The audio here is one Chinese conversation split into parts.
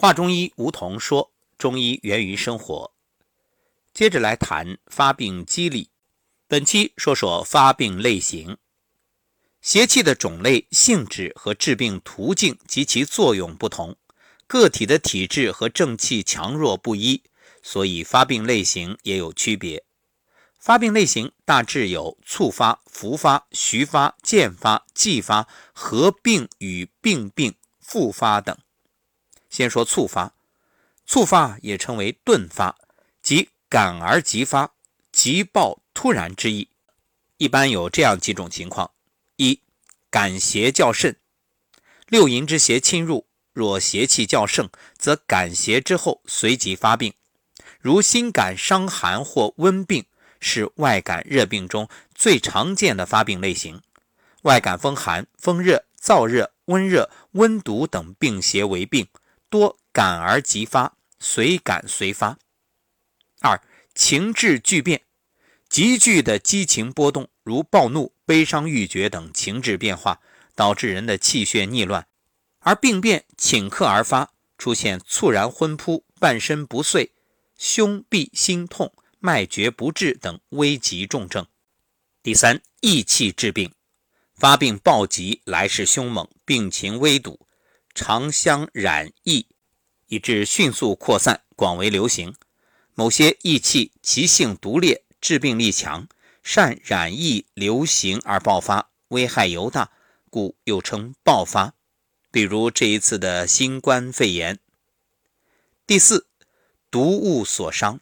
华中医吴桐说：“中医源于生活。”接着来谈发病机理。本期说说发病类型。邪气的种类、性质和治病途径及其作用不同，个体的体质和正气强弱不一，所以发病类型也有区别。发病类型大致有促发、伏发、徐发、渐发、继发、合并与并病、复发等。先说猝发，猝发也称为顿发，即感而即发、急暴突然之意。一般有这样几种情况。一感邪较甚，六淫之邪侵入，若邪气较盛，则感邪之后随即发病，如心感伤寒或温病，是外感热病中最常见的发病类型。外感风寒、风热、燥热、温热、温毒等病邪为病，多感而即发，随感随发。二情志剧变，急剧的激情波动，如暴怒。悲伤欲绝等情志变化，导致人的气血逆乱，而病变顷刻而发，出现猝然昏扑、半身不遂、胸痹心痛、脉绝不治等危急重症。第三，易气治病，发病暴急，来势凶猛，病情危堵，常相染疫，以致迅速扩散，广为流行。某些疫气其性毒烈，致病力强。善染疫流行而爆发，危害尤大，故又称爆发。比如这一次的新冠肺炎。第四，毒物所伤，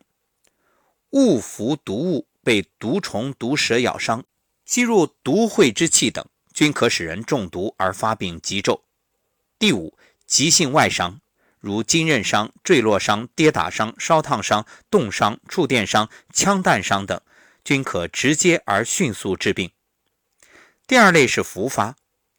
物服毒物被毒虫、毒蛇咬伤，吸入毒秽之气等，均可使人中毒而发病急骤。第五，急性外伤，如筋韧伤、坠落伤、跌打伤、烧烫伤、冻伤、触电伤、枪弹伤等。均可直接而迅速治病。第二类是伏发，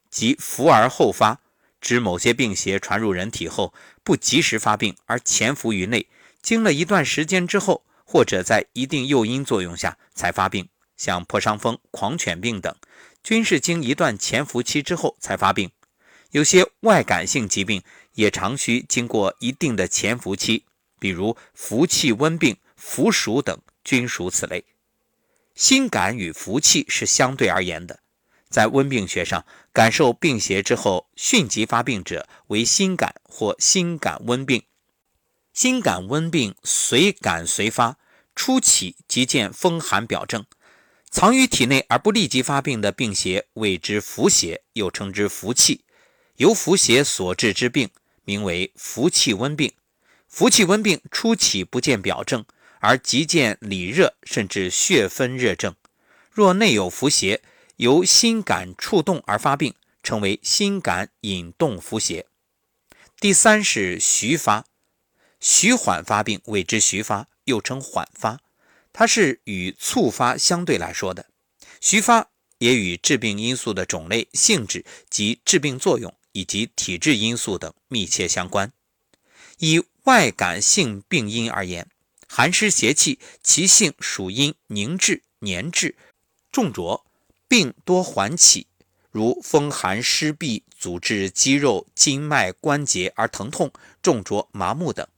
即伏而后发，指某些病邪传入人体后，不及时发病而潜伏于内，经了一段时间之后，或者在一定诱因作用下才发病，像破伤风、狂犬病等，均是经一段潜伏期之后才发病。有些外感性疾病也常需经过一定的潜伏期，比如服气温病、伏暑等，均属此类。心感与服气是相对而言的，在温病学上，感受病邪之后迅即发病者为心感或心感温病。心感温病随感随发，初起即见风寒表症，藏于体内而不立即发病的病邪谓之伏邪，又称之伏气。由伏邪所致之病，名为伏气温病。伏气温病初起不见表症。而即见里热，甚至血分热症。若内有伏邪，由心感触动而发病，称为心感引动伏邪。第三是徐发，徐缓发病谓之徐发，又称缓发。它是与促发相对来说的。徐发也与致病因素的种类、性质及致病作用以及体质因素等密切相关。以外感性病因而言。寒湿邪气，其性属阴，凝滞、粘滞、重浊，病多缓起，如风寒湿痹，阻滞肌肉、筋脉、关节而疼痛、重浊、麻木等。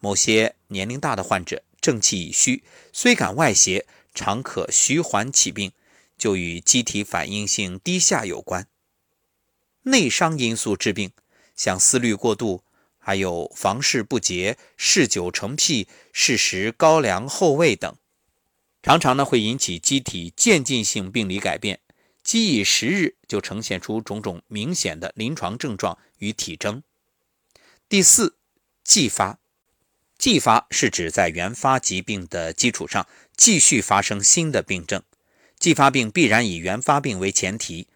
某些年龄大的患者，正气已虚，虽感外邪，常可徐缓起病，就与机体反应性低下有关。内伤因素致病，像思虑过度。还有房事不节、嗜酒成癖、嗜食高粱厚味等，常常呢会引起机体渐进性病理改变，积以时日就呈现出种种明显的临床症状与体征。第四，继发，继发是指在原发疾病的基础上继续发生新的病症，继发病必然以原发病为前提，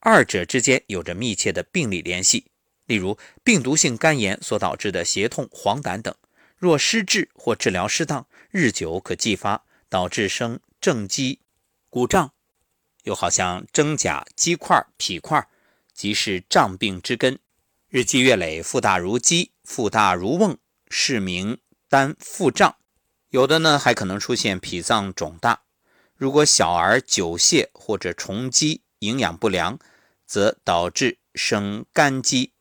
二者之间有着密切的病理联系。例如，病毒性肝炎所导致的胁痛、黄疸等，若失治或治疗失当，日久可继发，导致生正畸、骨胀，又好像真甲肌块、脾块，即是胀病之根。日积月累，腹大如鸡，腹大如瓮，是名单腹胀。有的呢，还可能出现脾脏肿大。如果小儿久泻或者虫积，营养不良，则导致生肝积。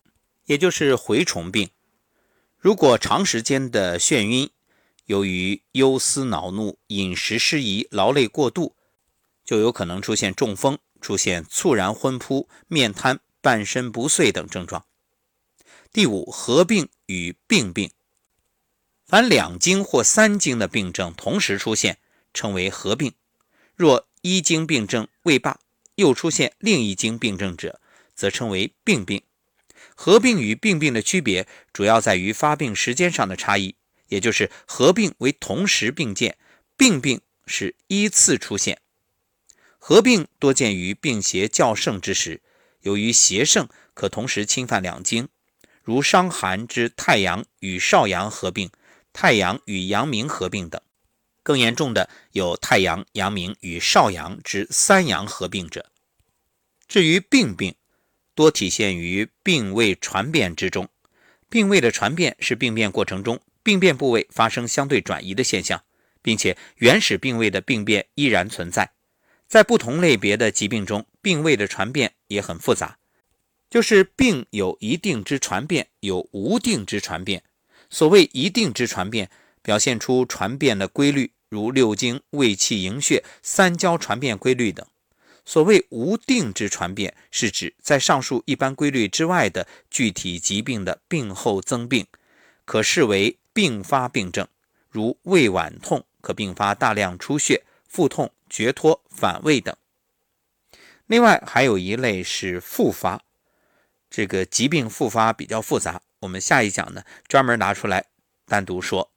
也就是蛔虫病，如果长时间的眩晕，由于忧思恼怒、饮食失宜、劳累过度，就有可能出现中风，出现猝然昏扑、面瘫、半身不遂等症状。第五，合并与并病，凡两经或三经的病症同时出现，称为合并。若一经病症未罢，又出现另一经病症者，则称为病病。合并与病病的区别，主要在于发病时间上的差异，也就是合并为同时并见，病病是依次出现。合并多见于病邪较盛之时，由于邪盛，可同时侵犯两经，如伤寒之太阳与少阳合并，太阳与阳明合并等。更严重的有太阳、阳明与少阳之三阳合并者。至于病病，多体现于病位传变之中。病位的传变是病变过程中病变部位发生相对转移的现象，并且原始病位的病变依然存在。在不同类别的疾病中，病位的传变也很复杂，就是病有一定之传变，有无定之传变。所谓一定之传变，表现出传变的规律。如六经、胃气、营血、三焦传变规律等。所谓无定之传变，是指在上述一般规律之外的具体疾病的病后增病，可视为并发病症。如胃脘痛，可并发大量出血、腹痛、厥脱、反胃等。另外还有一类是复发，这个疾病复发比较复杂，我们下一讲呢专门拿出来单独说。